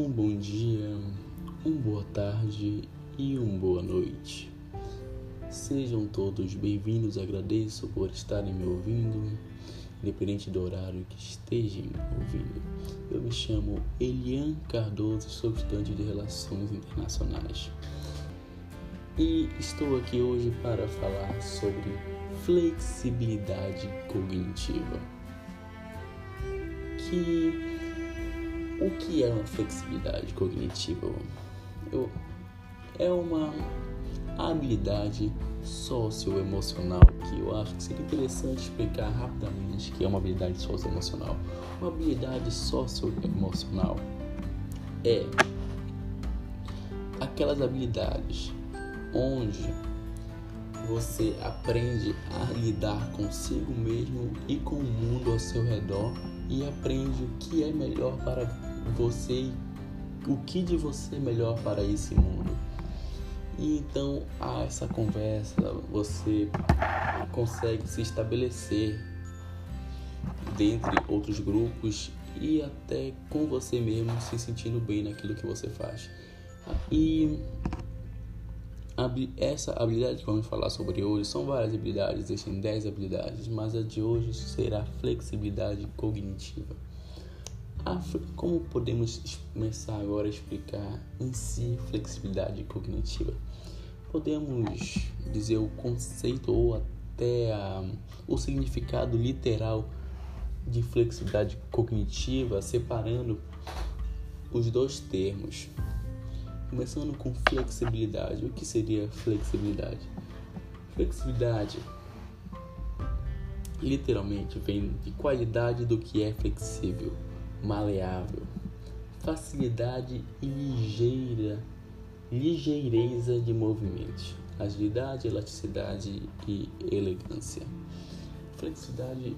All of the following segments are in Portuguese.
Um bom dia, uma boa tarde e uma boa noite. Sejam todos bem-vindos, agradeço por estarem me ouvindo, independente do horário que estejam ouvindo. Eu me chamo Elian Cardoso, sou estudante de Relações Internacionais. E estou aqui hoje para falar sobre flexibilidade cognitiva. Que o que é uma flexibilidade cognitiva? Eu, é uma habilidade socioemocional que eu acho que seria interessante explicar rapidamente que é uma habilidade socioemocional. Uma habilidade socioemocional é aquelas habilidades onde você aprende a lidar consigo mesmo e com o mundo ao seu redor e aprende o que é melhor para você o que de você é melhor para esse mundo. E então a essa conversa você consegue se estabelecer dentre outros grupos e até com você mesmo se sentindo bem naquilo que você faz. E essa habilidade que vamos falar sobre hoje são várias habilidades, existem 10 habilidades, mas a de hoje será flexibilidade cognitiva. Como podemos começar agora a explicar em si flexibilidade cognitiva? Podemos dizer o conceito ou até a, o significado literal de flexibilidade cognitiva, separando os dois termos. Começando com flexibilidade. O que seria flexibilidade? Flexibilidade literalmente vem de qualidade do que é flexível maleável, facilidade e ligeira, ligeireza de movimentos, agilidade, elasticidade e elegância. Flexibilidade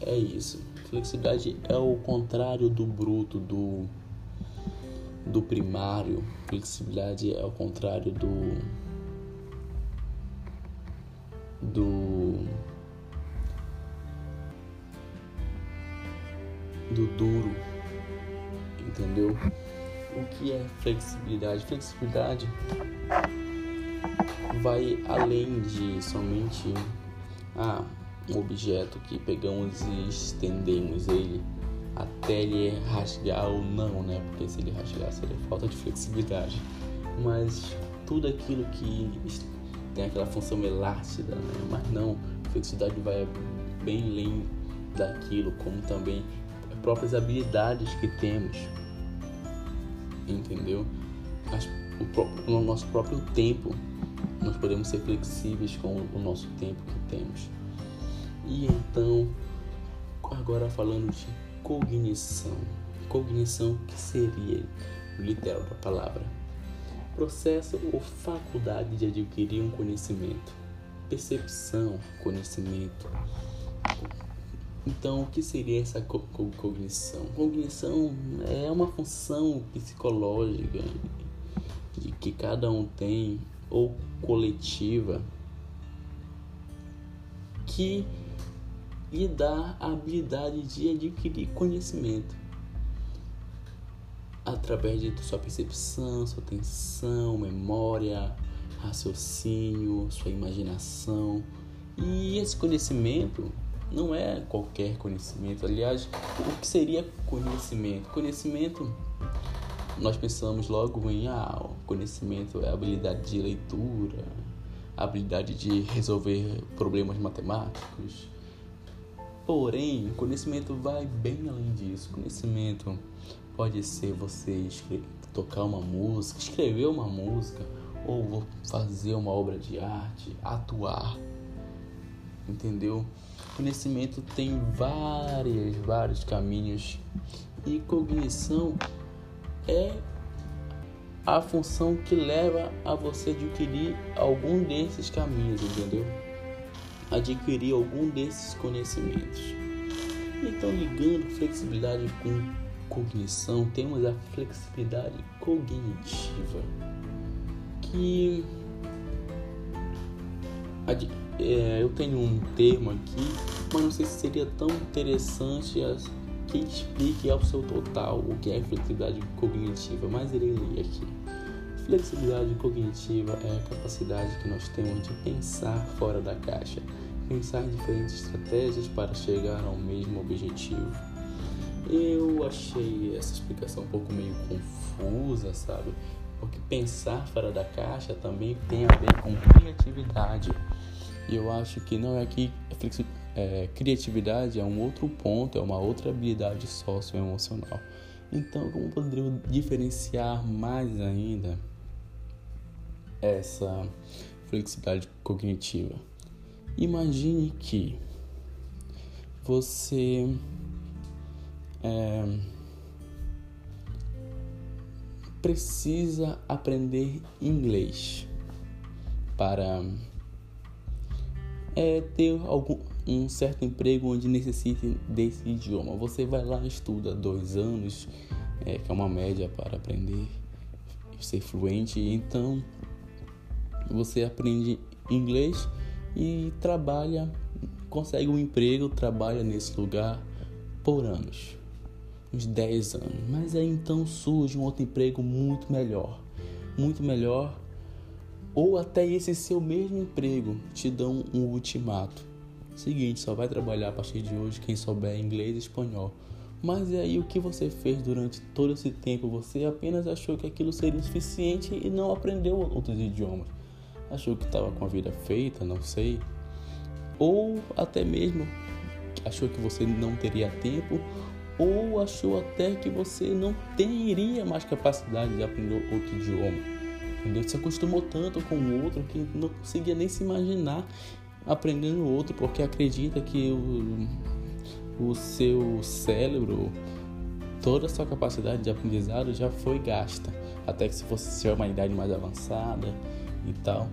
é isso. Flexibilidade é o contrário do bruto, do do primário. Flexibilidade é o contrário do do do duro, entendeu? O que é flexibilidade? Flexibilidade vai além de somente ah, um objeto que pegamos e estendemos ele até ele rasgar ou não, né? Porque se ele rasgar seria falta de flexibilidade. Mas tudo aquilo que tem aquela função elástica, né? Mas não, flexibilidade vai bem além daquilo, como também próprias habilidades que temos, entendeu? O, no nosso próprio tempo, nós podemos ser flexíveis com o nosso tempo que temos. E então, agora falando de cognição. Cognição que seria literal da palavra? Processo ou faculdade de adquirir um conhecimento. Percepção, conhecimento, então, o que seria essa co cognição? Cognição é uma função psicológica de que cada um tem ou coletiva que lhe dá a habilidade de adquirir conhecimento através de sua percepção, sua atenção, memória, raciocínio, sua imaginação. E esse conhecimento não é qualquer conhecimento. Aliás, o que seria conhecimento? Conhecimento, nós pensamos logo em ah, conhecimento é habilidade de leitura, habilidade de resolver problemas matemáticos. Porém, conhecimento vai bem além disso. Conhecimento pode ser você escrever, tocar uma música, escrever uma música, ou fazer uma obra de arte, atuar entendeu? Conhecimento tem vários, vários caminhos e cognição é a função que leva a você adquirir algum desses caminhos, entendeu? Adquirir algum desses conhecimentos. Então, ligando flexibilidade com cognição, temos a flexibilidade cognitiva, que é, eu tenho um termo aqui, mas não sei se seria tão interessante que explique ao seu total o que é flexibilidade cognitiva, mas irei ler aqui. Flexibilidade cognitiva é a capacidade que nós temos de pensar fora da caixa, pensar em diferentes estratégias para chegar ao mesmo objetivo. Eu achei essa explicação um pouco meio confusa, sabe? Porque pensar fora da caixa também tem a ver com criatividade. E eu acho que não é que é, criatividade é um outro ponto, é uma outra habilidade socioemocional. Então, como poderia diferenciar mais ainda essa flexibilidade cognitiva? Imagine que você é, precisa aprender inglês para é, ter algum um certo emprego onde necessite desse idioma. Você vai lá estuda dois anos, é, que é uma média para aprender ser fluente. Então você aprende inglês e trabalha, consegue um emprego, trabalha nesse lugar por anos uns 10 anos. Mas aí então surge um outro emprego muito melhor. Muito melhor. Ou até esse seu mesmo emprego te dão um ultimato. Seguinte, só vai trabalhar a partir de hoje quem souber inglês e espanhol. Mas e aí o que você fez durante todo esse tempo? Você apenas achou que aquilo seria suficiente e não aprendeu outros idiomas. Achou que estava com a vida feita, não sei. Ou até mesmo achou que você não teria tempo ou achou até que você não teria mais capacidade de aprender outro idioma. Entendeu? Se acostumou tanto com o outro que não conseguia nem se imaginar aprendendo outro, porque acredita que o, o seu cérebro, toda a sua capacidade de aprendizado já foi gasta, até que se fosse uma idade mais avançada e tal.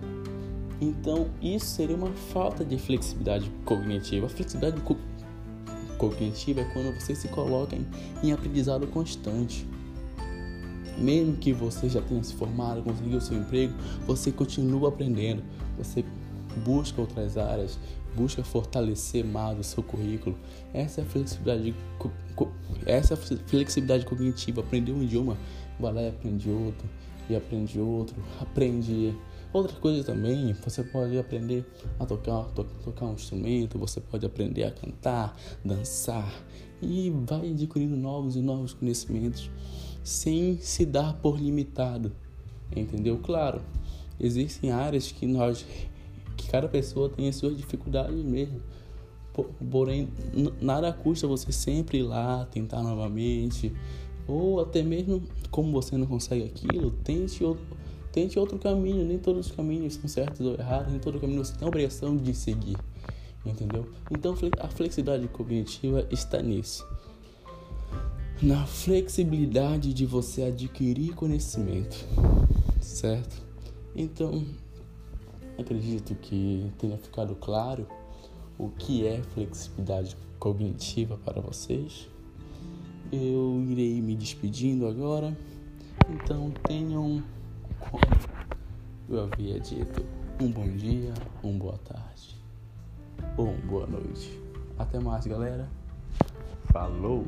Então, isso seria uma falta de flexibilidade cognitiva. A flexibilidade co cognitiva é quando você se coloca em, em aprendizado constante. Mesmo que você já tenha se formado, conseguiu seu emprego, você continua aprendendo. Você busca outras áreas, busca fortalecer mais o seu currículo. Essa é a flexibilidade, essa é flexibilidade cognitiva. Aprender um idioma, vai lá e aprende outro, e aprende outro, aprende Outra coisa também, você pode aprender a tocar, to, tocar um instrumento, você pode aprender a cantar, dançar e vai adquirindo novos e novos conhecimentos sem se dar por limitado, entendeu? Claro, existem áreas que nós, que cada pessoa tem as suas dificuldades mesmo. Porém, nada custa você sempre ir lá tentar novamente, ou até mesmo como você não consegue aquilo, tente outro Tente outro caminho, nem todos os caminhos são certos ou errados, nem todo caminho você tem a obrigação de seguir. Entendeu? Então a flexibilidade cognitiva está nisso. Na flexibilidade de você adquirir conhecimento, certo? Então, acredito que tenha ficado claro o que é flexibilidade cognitiva para vocês. Eu irei me despedindo agora. Então, tenham como eu havia dito, um bom dia, uma boa tarde ou uma boa noite. Até mais, galera. Falou!